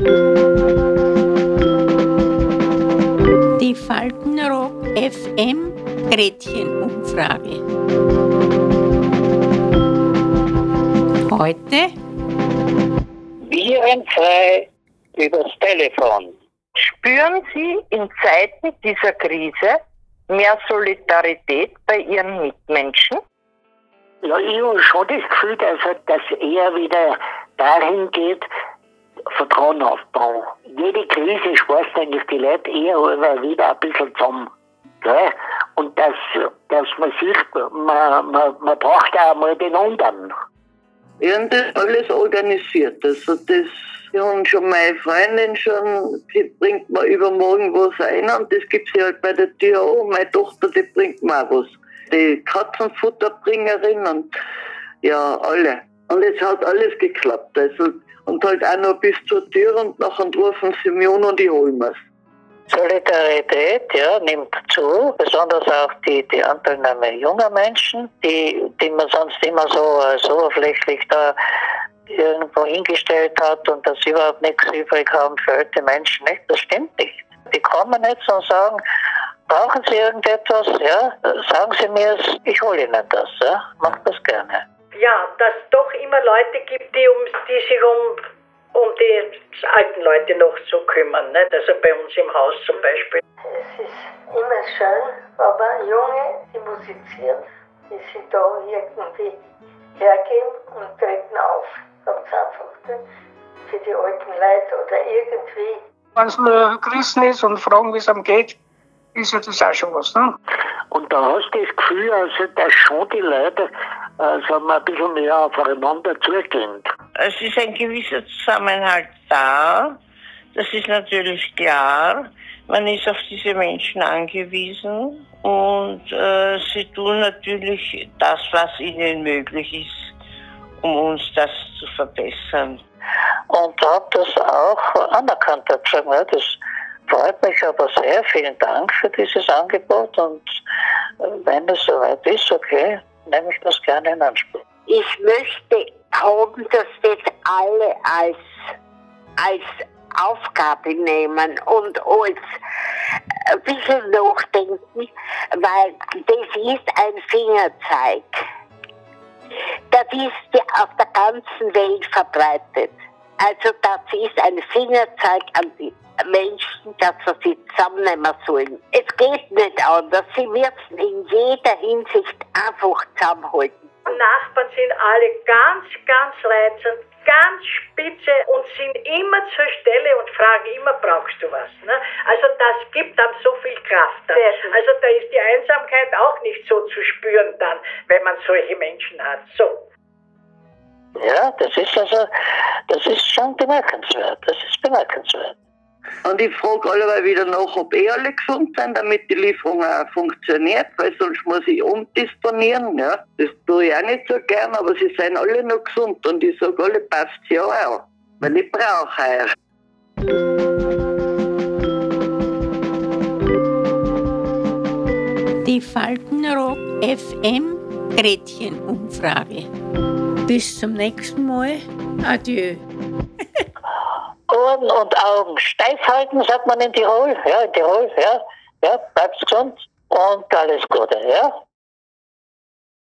Die Faltenrock FM Gretchenumfrage. Heute Virenfrei übers Telefon. Spüren Sie in Zeiten dieser Krise mehr Solidarität bei Ihren Mitmenschen? Ja, ich habe schon das Gefühl, dass das eher wieder dahin geht, Vertrauen aufbauen. Jede Krise schweißt eigentlich die Leute eher immer wieder ein bisschen zusammen. Gell? Und dass, dass man sieht, man, man, man braucht auch mal den anderen. Wir haben das alles organisiert. Also das haben schon meine Freundin schon, die bringt mir übermorgen was ein und das gibt sie halt bei der Tür auch. Meine Tochter, die bringt mir auch was. Die Katzenfutterbringerin und ja, alle. Und es hat alles geklappt. Also, und halt auch noch bis zur Tür und nachher rufen sie mich an und ich hol mir's. Solidarität ja, nimmt zu, besonders auch die, die Anteilnahme junger Menschen, die, die man sonst immer so, so oberflächlich da irgendwo hingestellt hat und dass sie überhaupt nichts übrig haben für alte Menschen. Nicht? Das stimmt nicht. Die kommen jetzt und sagen, brauchen Sie irgendetwas? Ja, sagen Sie mir es, ich hole Ihnen das. Ja, macht das gerne. Ja, dass es doch immer Leute gibt, die, um, die sich um, um die alten Leute noch zu kümmern. Nicht? Also bei uns im Haus zum Beispiel. Es ist immer schön, aber Junge, die musizieren, die sich da irgendwie hergeben und treten auf ganz einfach für die alten Leute oder irgendwie. Wenn es nur Christen ist und fragen, wie es ihm geht, ist ja das auch schon was. Ne? Und da hast du das Gefühl, also, dass schon die Leute also, ein bisschen mehr aufeinander zugehen. Es ist ein gewisser Zusammenhalt da. Das ist natürlich klar. Man ist auf diese Menschen angewiesen und äh, sie tun natürlich das, was ihnen möglich ist um uns das zu verbessern. Und hat das auch anerkannt, hat gesagt, ja, das freut mich aber sehr, vielen Dank für dieses Angebot und äh, wenn es soweit ist, okay, nehme ich das gerne in Anspruch. Ich möchte haben, dass das alle als, als Aufgabe nehmen und als ein bisschen nachdenken, weil das ist ein Fingerzeig das ist auf der ganzen Welt verbreitet. Also das ist ein Fingerzeig an die Menschen, dass sie sich zusammennehmen sollen. Es geht nicht anders. Sie müssen in jeder Hinsicht einfach zusammenhalten. Nachbarn sind alle ganz, ganz reizend, ganz spitze und sind immer zur Stelle und fragen immer, brauchst du was? Ne? Also das gibt dann so viel Kraft. Dann. Also da ist die Einsamkeit auch nicht so zu spüren dann, wenn man solche Menschen hat. So. Ja, das ist also, das ist schon bemerkenswert. Das ist bemerkenswert. Und ich frage alle wieder nach, ob eh alle gesund sind, damit die Lieferung auch funktioniert, weil sonst muss ich umdisponieren. Ja. Das tue ich auch nicht so gern, aber sie sind alle noch gesund und ich sage alle, passt ja auch, weil ich brauche euch. Die Faltenrock FM Gretchenumfrage. Bis zum nächsten Mal. Adieu. Ohren und Augen steif halten, sagt man in Tirol. Ja, in Tirol, ja. Ja, bleibst gesund und alles Gute, ja.